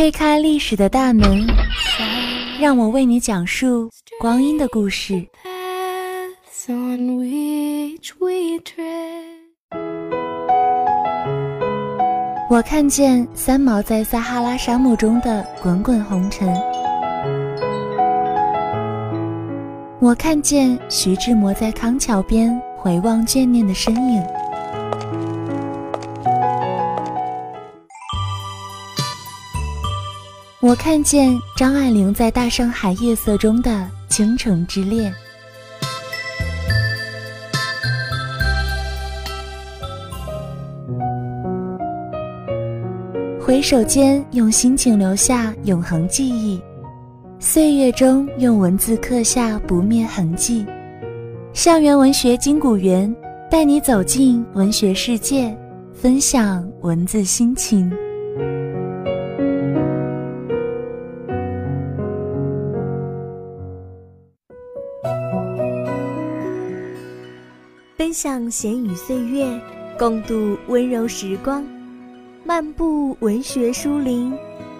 推开历史的大门，让我为你讲述光阴的故事。我看见三毛在撒哈拉沙漠中的滚滚红尘，我看见徐志摩在康桥边回望眷恋的身影。我看见张爱玲在大上海夜色中的倾城之恋，回首间用心情留下永恒记忆，岁月中用文字刻下不灭痕迹。校园文学金谷园带你走进文学世界，分享文字心情。分享闲语岁月，共度温柔时光，漫步文学书林，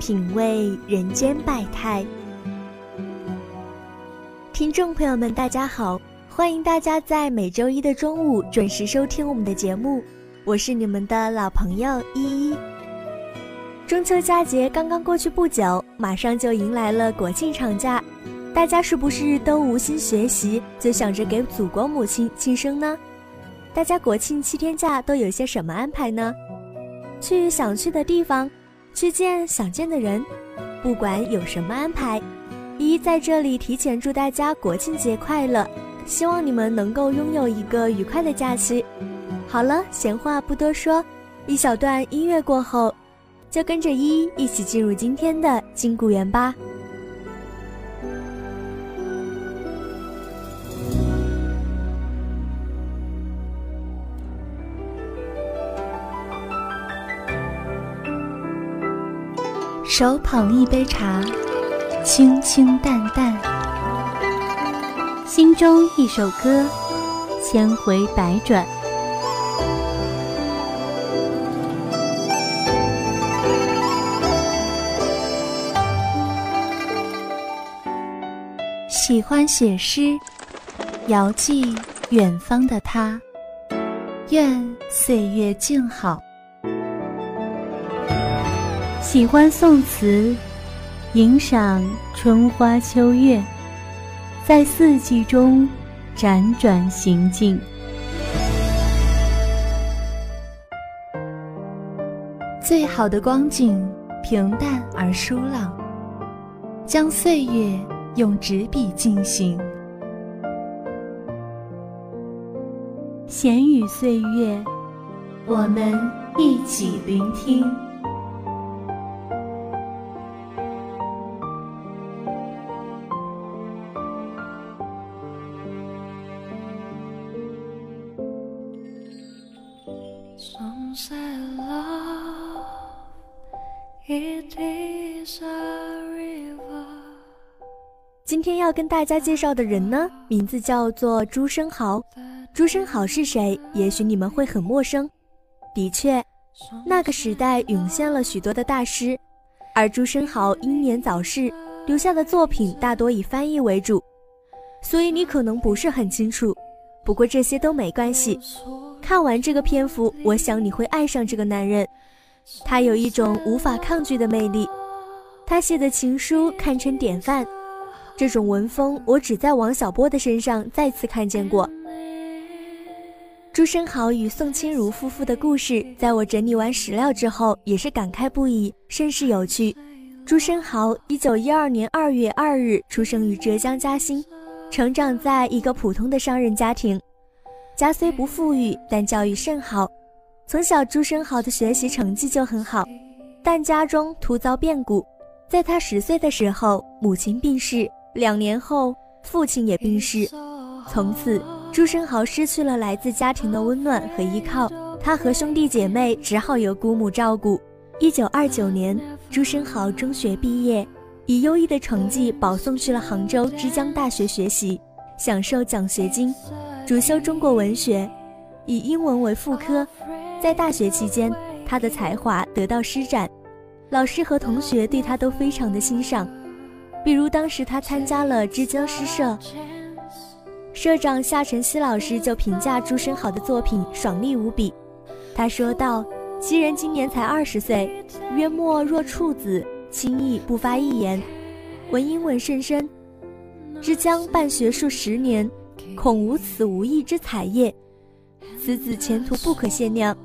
品味人间百态。听众朋友们，大家好，欢迎大家在每周一的中午准时收听我们的节目，我是你们的老朋友依依。中秋佳节刚刚过去不久，马上就迎来了国庆长假，大家是不是都无心学习，就想着给祖国母亲庆生呢？大家国庆七天假都有些什么安排呢？去想去的地方，去见想见的人，不管有什么安排，一在这里提前祝大家国庆节快乐，希望你们能够拥有一个愉快的假期。好了，闲话不多说，一小段音乐过后，就跟着依依一起进入今天的金谷园吧。手捧一杯茶，清清淡淡；心中一首歌，千回百转。喜欢写诗，遥寄远方的他，愿岁月静好。喜欢宋词，吟赏春花秋月，在四季中辗转行进。最好的光景，平淡而舒朗，将岁月用纸笔进行。闲语岁月，我们一起聆听。今天要跟大家介绍的人呢，名字叫做朱生豪。朱生豪是谁？也许你们会很陌生。的确，那个时代涌现了许多的大师，而朱生豪英年早逝，留下的作品大多以翻译为主，所以你可能不是很清楚。不过这些都没关系。看完这个篇幅，我想你会爱上这个男人。他有一种无法抗拒的魅力，他写的情书堪称典范。这种文风，我只在王小波的身上再次看见过。朱生豪与宋清如夫妇的故事，在我整理完史料之后，也是感慨不已，甚是有趣。朱生豪，一九一二年二月二日出生于浙江嘉兴，成长在一个普通的商人家庭。家虽不富裕，但教育甚好。从小，朱生豪的学习成绩就很好，但家中突遭变故，在他十岁的时候，母亲病逝。两年后，父亲也病逝，从此朱生豪失去了来自家庭的温暖和依靠，他和兄弟姐妹只好由姑母照顾。一九二九年，朱生豪中学毕业，以优异的成绩保送去了杭州之江大学学习，享受奖学金，主修中国文学，以英文为副科。在大学期间，他的才华得到施展。老师和同学对他都非常的欣赏。比如当时他参加了之江诗社，社长夏晨曦老师就评价朱生豪的作品爽利无比。他说道：“其人今年才二十岁，约莫若处子，轻易不发一言，文英文甚深。之江办学数十年，恐无此无异之才业。此子前途不可限量。”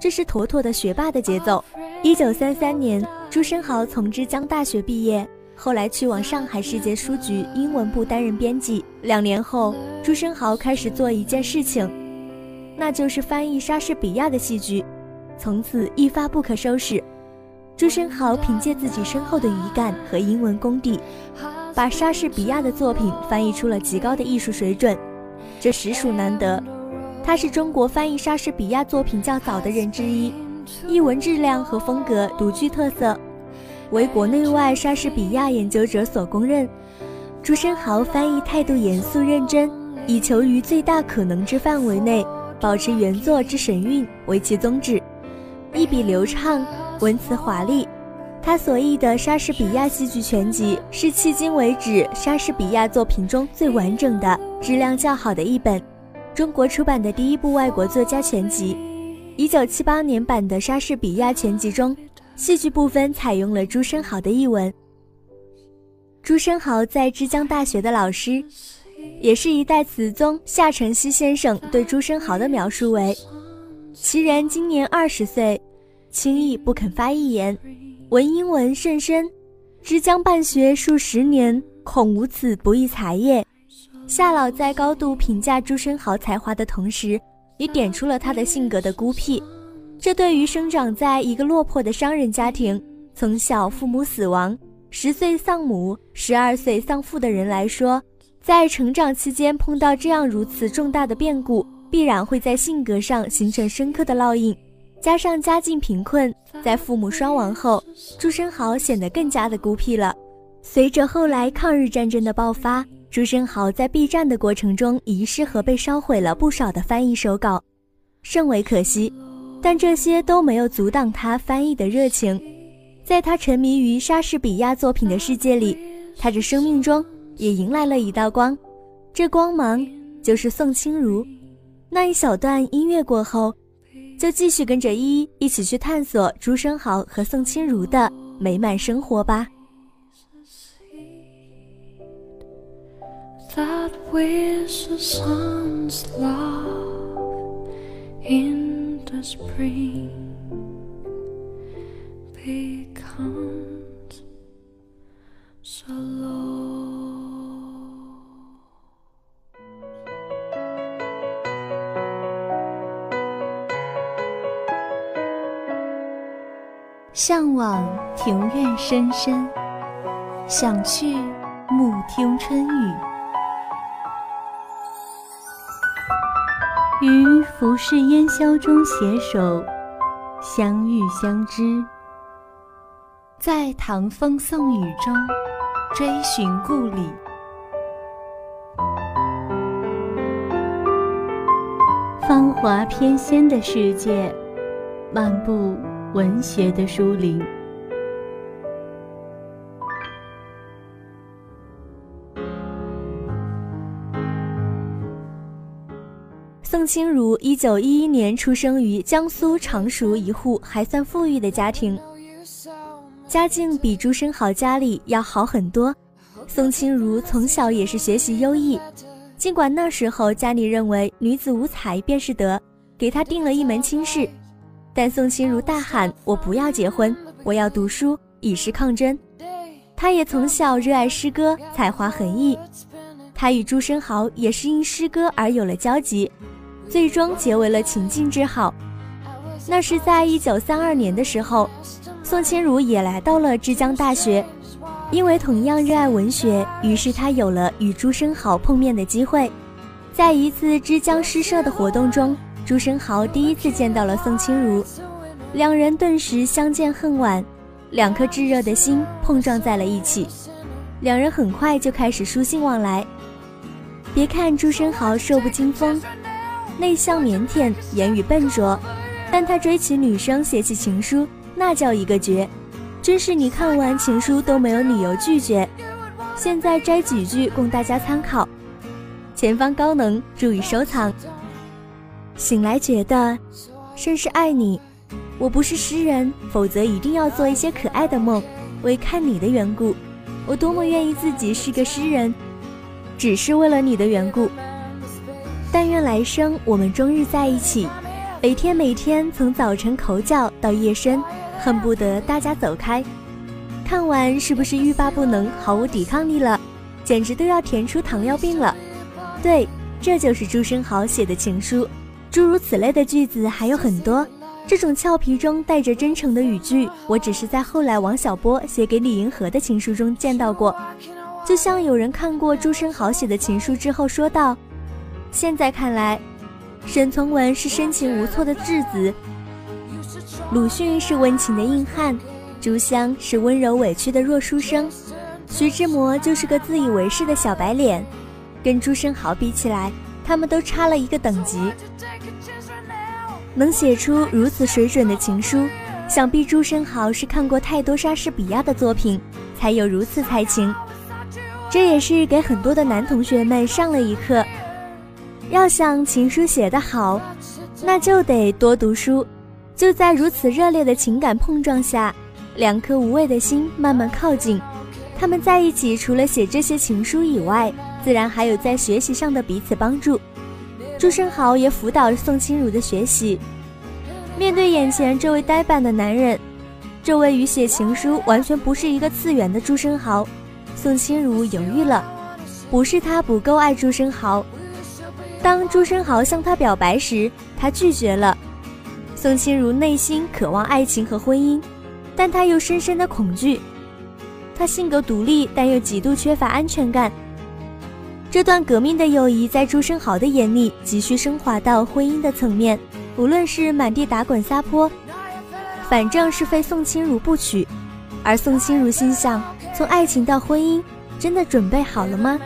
这是妥妥的学霸的节奏。一九三三年，朱生豪从之江大学毕业，后来去往上海世界书局英文部担任编辑。两年后，朱生豪开始做一件事情，那就是翻译莎士比亚的戏剧，从此一发不可收拾。朱生豪凭借自己深厚的语感和英文功底，把莎士比亚的作品翻译出了极高的艺术水准，这实属难得。他是中国翻译莎士比亚作品较早的人之一，译文质量和风格独具特色，为国内外莎士比亚研究者所公认。朱生豪翻译态度严肃认真，以求于最大可能之范围内保持原作之神韵为其宗旨，一笔流畅，文辞华丽。他所译的《莎士比亚戏剧全集》是迄今为止莎士比亚作品中最完整的、质量较好的一本。中国出版的第一部外国作家全集，一九七八年版的《莎士比亚全集》中，戏剧部分采用了朱生豪的译文。朱生豪在浙江大学的老师，也是一代词宗夏承熹先生对朱生豪的描述为：其人今年二十岁，轻易不肯发一言，文英文甚深，之江办学数十年，恐无此不义才也。夏老在高度评价朱生豪才华的同时，也点出了他的性格的孤僻。这对于生长在一个落魄的商人家庭，从小父母死亡，十岁丧母，十二岁丧父的人来说，在成长期间碰到这样如此重大的变故，必然会在性格上形成深刻的烙印。加上家境贫困，在父母双亡后，朱生豪显得更加的孤僻了。随着后来抗日战争的爆发。朱生豪在避战的过程中遗失和被烧毁了不少的翻译手稿，甚为可惜。但这些都没有阻挡他翻译的热情。在他沉迷于莎士比亚作品的世界里，他的生命中也迎来了一道光，这光芒就是宋清如。那一小段音乐过后，就继续跟着依依一起去探索朱生豪和宋清如的美满生活吧。that wish the sun's love in the spring becomes 向往庭院深深，想去暮听春雨。于浮世烟消中携手相遇相知，在唐风宋雨中追寻故里。芳华翩跹的世界，漫步文学的书林。宋清如一九一一年出生于江苏常熟一户还算富裕的家庭，家境比朱生豪家里要好很多。宋清如从小也是学习优异，尽管那时候家里认为女子无才便是德，给她定了一门亲事，但宋清如大喊：“我不要结婚，我要读书，以示抗争。”他也从小热爱诗歌，才华横溢。他与朱生豪也是因诗歌而有了交集。最终结为了情近之好。那是在一九三二年的时候，宋清如也来到了之江大学，因为同样热爱文学，于是他有了与朱生豪碰面的机会。在一次之江诗社的活动中，朱生豪第一次见到了宋清如，两人顿时相见恨晚，两颗炙热的心碰撞在了一起，两人很快就开始书信往来。别看朱生豪瘦不禁风。内向腼腆，言语笨拙，但他追起女生写起情书，那叫一个绝。真是你看完情书都没有理由拒绝。现在摘几句供大家参考。前方高能，注意收藏。醒来觉得，甚是爱你。我不是诗人，否则一定要做一些可爱的梦。为看你的缘故，我多么愿意自己是个诗人，只是为了你的缘故。但愿来生我们终日在一起，每天每天从早晨口角到夜深，恨不得大家走开。看完是不是欲罢不能，毫无抵抗力了？简直都要甜出糖尿病了。对，这就是朱生豪写的情书。诸如此类的句子还有很多。这种俏皮中带着真诚的语句，我只是在后来王小波写给李银河的情书中见到过。就像有人看过朱生豪写的情书之后说道：“现在看来，沈从文是深情无措的稚子，鲁迅是温情的硬汉。”朱香是温柔委屈的弱书生，徐志摩就是个自以为是的小白脸，跟朱生豪比起来，他们都差了一个等级。能写出如此水准的情书，想必朱生豪是看过太多莎士比亚的作品，才有如此才情。这也是给很多的男同学们上了一课。要想情书写得好，那就得多读书。就在如此热烈的情感碰撞下。两颗无畏的心慢慢靠近，他们在一起，除了写这些情书以外，自然还有在学习上的彼此帮助。朱生豪也辅导宋清如的学习。面对眼前这位呆板的男人，这位与写情书完全不是一个次元的朱生豪，宋清如犹豫了。不是他不够爱朱生豪，当朱生豪向他表白时，他拒绝了。宋清如内心渴望爱情和婚姻。但他又深深的恐惧，他性格独立，但又极度缺乏安全感。这段革命的友谊在朱生豪的眼里，急需升华到婚姻的层面。无论是满地打滚撒泼，反正是非宋清如不娶。而宋清如心想，从爱情到婚姻，真的准备好了吗？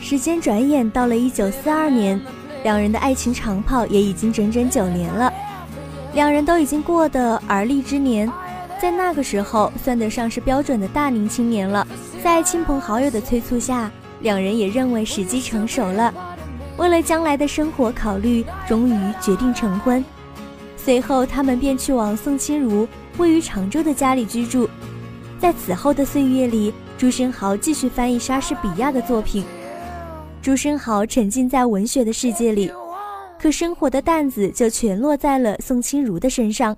时间转眼到了一九四二年，两人的爱情长跑也已经整整九年了。两人都已经过的而立之年，在那个时候算得上是标准的大龄青年了。在亲朋好友的催促下，两人也认为时机成熟了。为了将来的生活考虑，终于决定成婚。随后，他们便去往宋清如位于常州的家里居住。在此后的岁月里，朱生豪继续翻译莎士比亚的作品。朱生豪沉浸在文学的世界里。可生活的担子就全落在了宋清如的身上，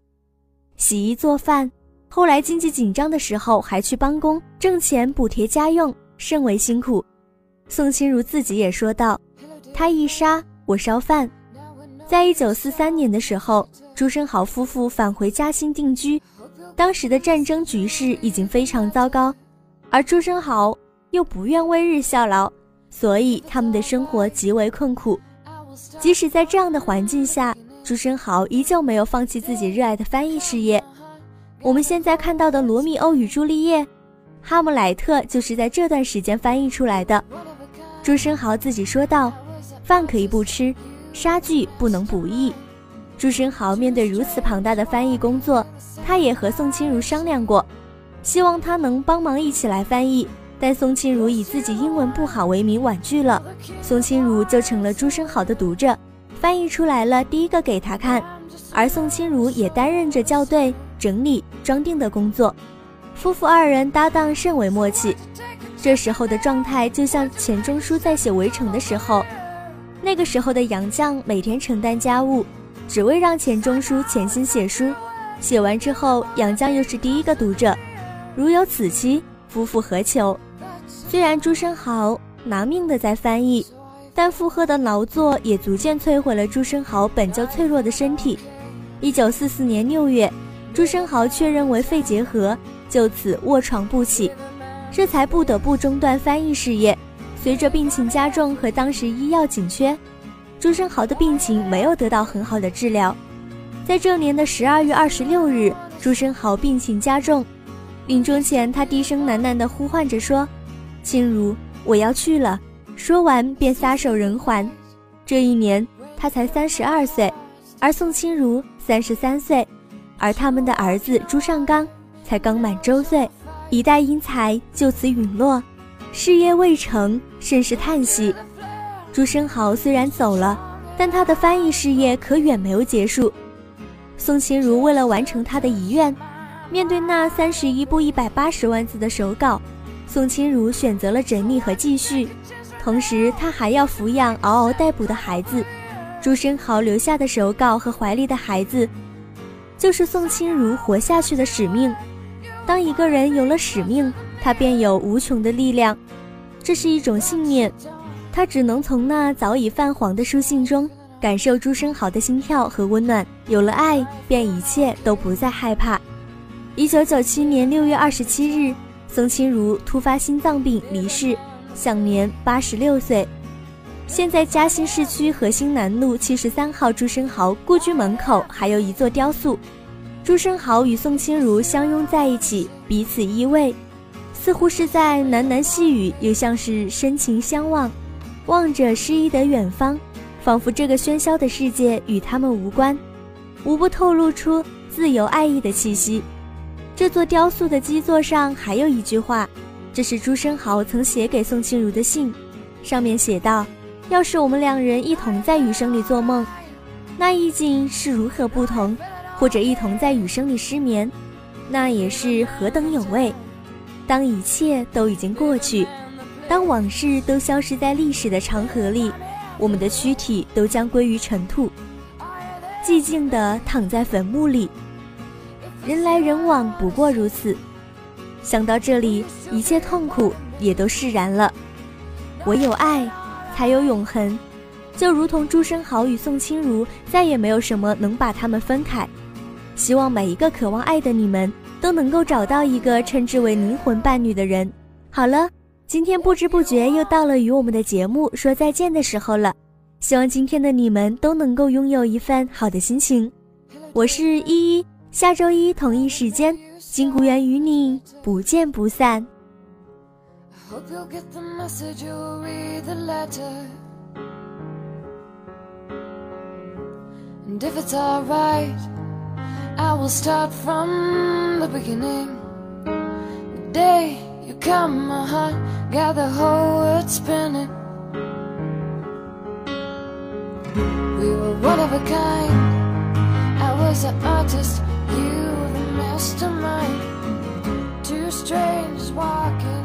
洗衣做饭，后来经济紧张的时候还去帮工挣钱补贴家用，甚为辛苦。宋清如自己也说道：“他一杀，我烧饭。”在一九四三年的时候，朱生豪夫妇返回嘉兴定居，当时的战争局势已经非常糟糕，而朱生豪又不愿为日效劳，所以他们的生活极为困苦。即使在这样的环境下，朱生豪依旧没有放弃自己热爱的翻译事业。我们现在看到的《罗密欧与朱丽叶》《哈姆莱特》就是在这段时间翻译出来的。朱生豪自己说道：“饭可以不吃，杀剧不能不译。”朱生豪面对如此庞大的翻译工作，他也和宋清如商量过，希望他能帮忙一起来翻译。但宋清如以自己英文不好为名婉拒了，宋清如就成了朱生豪的读者，翻译出来了第一个给他看，而宋清如也担任着校对、整理、装订的工作，夫妇二人搭档甚为默契。这时候的状态就像钱钟书在写《围城》的时候，那个时候的杨绛每天承担家务，只为让钱钟书潜心写书，写完之后杨绛又是第一个读者，如有此期，夫复何求？虽然朱生豪拿命的在翻译，但负荷的劳作也逐渐摧毁了朱生豪本就脆弱的身体。一九四四年六月，朱生豪确认为肺结核，就此卧床不起，这才不得不中断翻译事业。随着病情加重和当时医药紧缺，朱生豪的病情没有得到很好的治疗。在这年的十二月二十六日，朱生豪病情加重，临终前他低声喃喃地呼唤着说。清如，我要去了。说完便撒手人寰。这一年他才三十二岁，而宋清如三十三岁，而他们的儿子朱尚刚才刚满周岁，一代英才就此陨落，事业未成，甚是叹息。朱生豪虽然走了，但他的翻译事业可远没有结束。宋清如为了完成他的遗愿，面对那三十一部一百八十万字的手稿，宋清如选择了整理和继续。同时，他还要抚养嗷嗷待哺的孩子。朱生豪留下的手稿和怀里的孩子，就是宋清如活下去的使命。当一个人有了使命，他便有无穷的力量，这是一种信念。他只能从那早已泛黄的书信中感受朱生豪的心跳和温暖。有了爱，便一切都不再害怕。一九九七年六月二十七日，宋清如突发心脏病离世，享年八十六岁。现在嘉兴市区核心南路七十三号朱生豪故居门口还有一座雕塑，朱生豪与宋清如相拥在一起，彼此依偎，似乎是在喃喃细语，又像是深情相望。望着诗意的远方，仿佛这个喧嚣的世界与他们无关，无不透露出自由爱意的气息。这座雕塑的基座上还有一句话，这是朱生豪曾写给宋清如的信，上面写道：“要是我们两人一同在雨声里做梦，那意境是如何不同；或者一同在雨声里失眠，那也是何等有味。当一切都已经过去。”当往事都消失在历史的长河里，我们的躯体都将归于尘土，寂静地躺在坟墓里。人来人往不过如此。想到这里，一切痛苦也都释然了。唯有爱，才有永恒。就如同朱生豪与宋清如，再也没有什么能把他们分开。希望每一个渴望爱的你们，都能够找到一个称之为灵魂伴侣的人。好了。今天不知不觉又到了与我们的节目说再见的时候了，希望今天的你们都能够拥有一份好的心情。我是依依，下周一同一时间，金谷园与你不见不散。I will start from the beginning. The day you come, my heart got the whole world spinning. We were one of a kind. I was an artist, you the mastermind. Two strangers walking.